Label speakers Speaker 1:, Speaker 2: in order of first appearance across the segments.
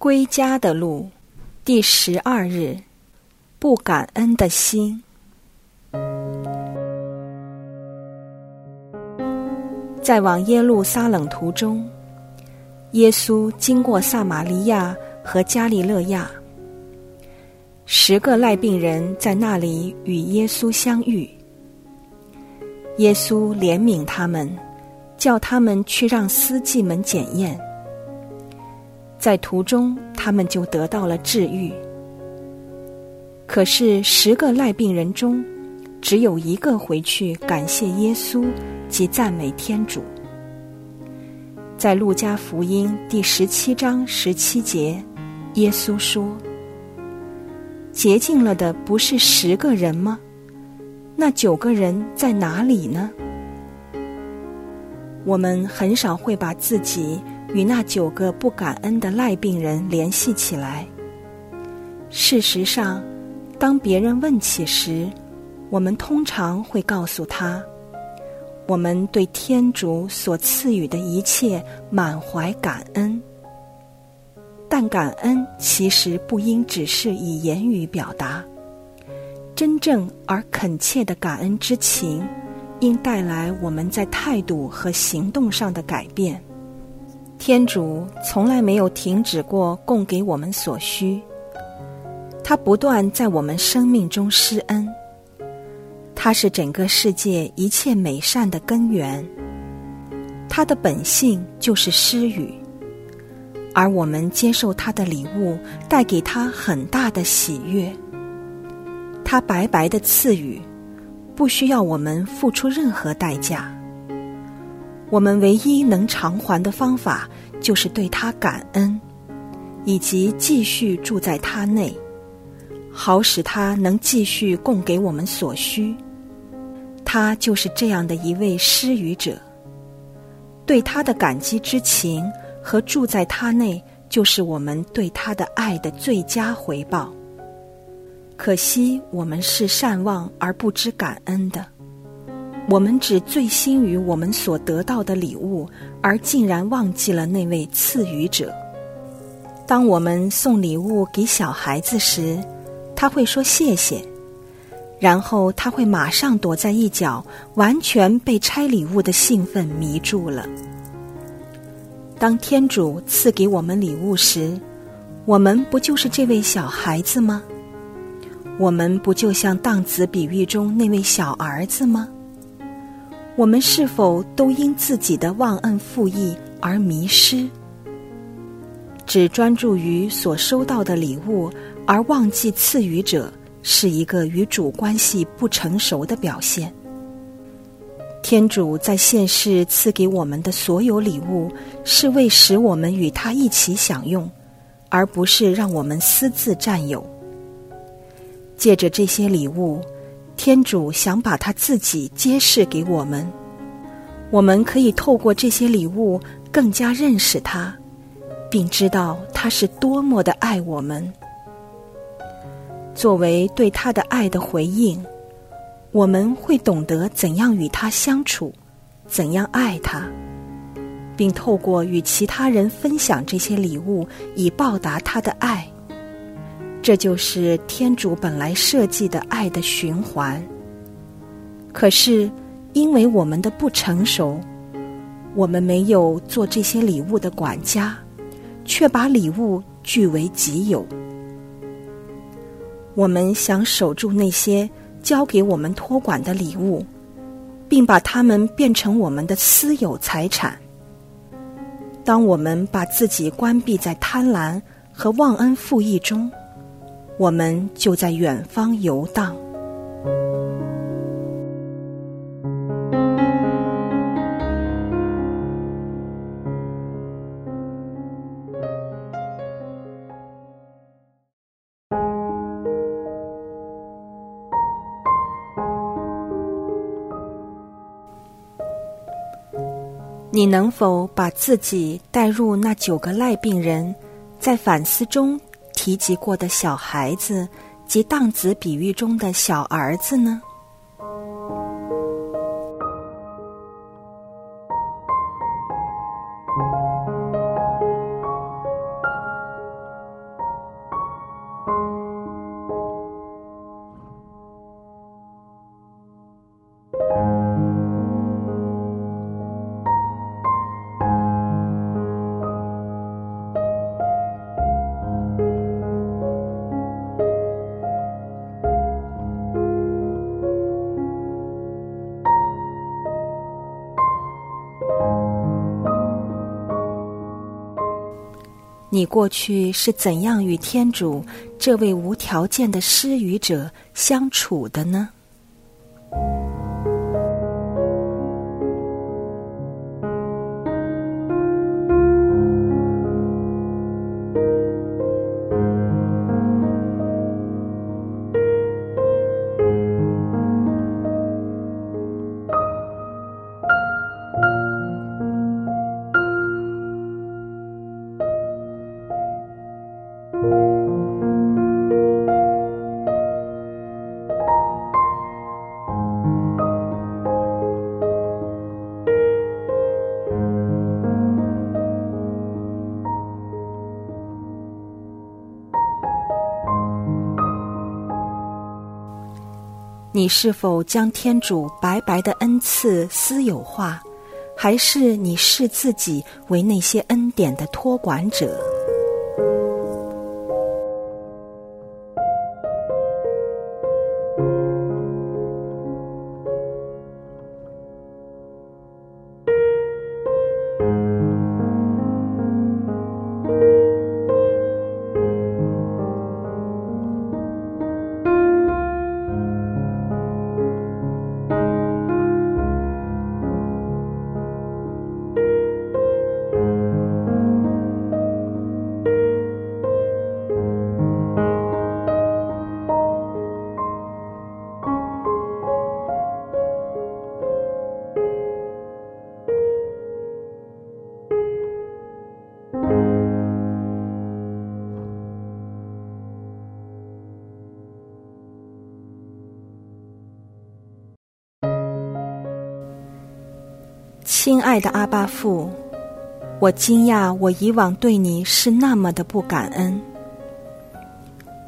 Speaker 1: 归家的路，第十二日，不感恩的心。在往耶路撒冷途中，耶稣经过撒玛利亚和加利勒亚，十个赖病人在那里与耶稣相遇。耶稣怜悯他们，叫他们去让司祭们检验。在途中，他们就得到了治愈。可是十个赖病人中，只有一个回去感谢耶稣及赞美天主。在路加福音第十七章十七节，耶稣说：“洁净了的不是十个人吗？那九个人在哪里呢？”我们很少会把自己。与那九个不感恩的赖病人联系起来。事实上，当别人问起时，我们通常会告诉他，我们对天主所赐予的一切满怀感恩。但感恩其实不应只是以言语表达，真正而恳切的感恩之情，应带来我们在态度和行动上的改变。天主从来没有停止过供给我们所需，他不断在我们生命中施恩。他是整个世界一切美善的根源，他的本性就是施予，而我们接受他的礼物，带给他很大的喜悦。他白白的赐予，不需要我们付出任何代价。我们唯一能偿还的方法，就是对他感恩，以及继续住在他内，好使他能继续供给我们所需。他就是这样的一位施予者。对他的感激之情和住在他内，就是我们对他的爱的最佳回报。可惜我们是善忘而不知感恩的。我们只醉心于我们所得到的礼物，而竟然忘记了那位赐予者。当我们送礼物给小孩子时，他会说谢谢，然后他会马上躲在一角，完全被拆礼物的兴奋迷住了。当天主赐给我们礼物时，我们不就是这位小孩子吗？我们不就像荡子比喻中那位小儿子吗？我们是否都因自己的忘恩负义而迷失？只专注于所收到的礼物，而忘记赐予者，是一个与主关系不成熟的表现。天主在现世赐给我们的所有礼物，是为使我们与他一起享用，而不是让我们私自占有。借着这些礼物。天主想把他自己揭示给我们，我们可以透过这些礼物更加认识他，并知道他是多么的爱我们。作为对他的爱的回应，我们会懂得怎样与他相处，怎样爱他，并透过与其他人分享这些礼物，以报答他的爱。这就是天主本来设计的爱的循环。可是，因为我们的不成熟，我们没有做这些礼物的管家，却把礼物据为己有。我们想守住那些交给我们托管的礼物，并把它们变成我们的私有财产。当我们把自己关闭在贪婪和忘恩负义中，我们就在远方游荡。你能否把自己带入那九个赖病人，在反思中？提及过的小孩子及荡子比喻中的小儿子呢？你过去是怎样与天主这位无条件的施予者相处的呢？你是否将天主白白的恩赐私有化，还是你视自己为那些恩典的托管者？亲爱的阿巴父，我惊讶我以往对你是那么的不感恩。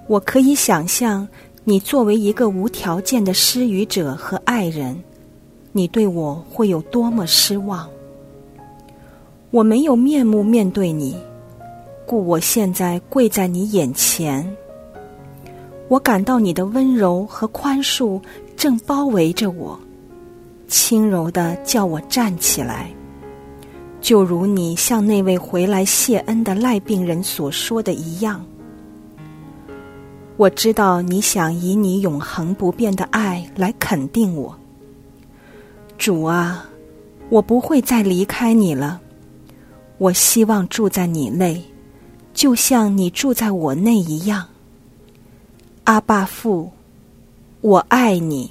Speaker 1: 我可以想象，你作为一个无条件的施予者和爱人，你对我会有多么失望。我没有面目面对你，故我现在跪在你眼前。我感到你的温柔和宽恕正包围着我。轻柔的叫我站起来，就如你向那位回来谢恩的赖病人所说的一样。我知道你想以你永恒不变的爱来肯定我，主啊，我不会再离开你了。我希望住在你内，就像你住在我内一样。阿爸父，我爱你。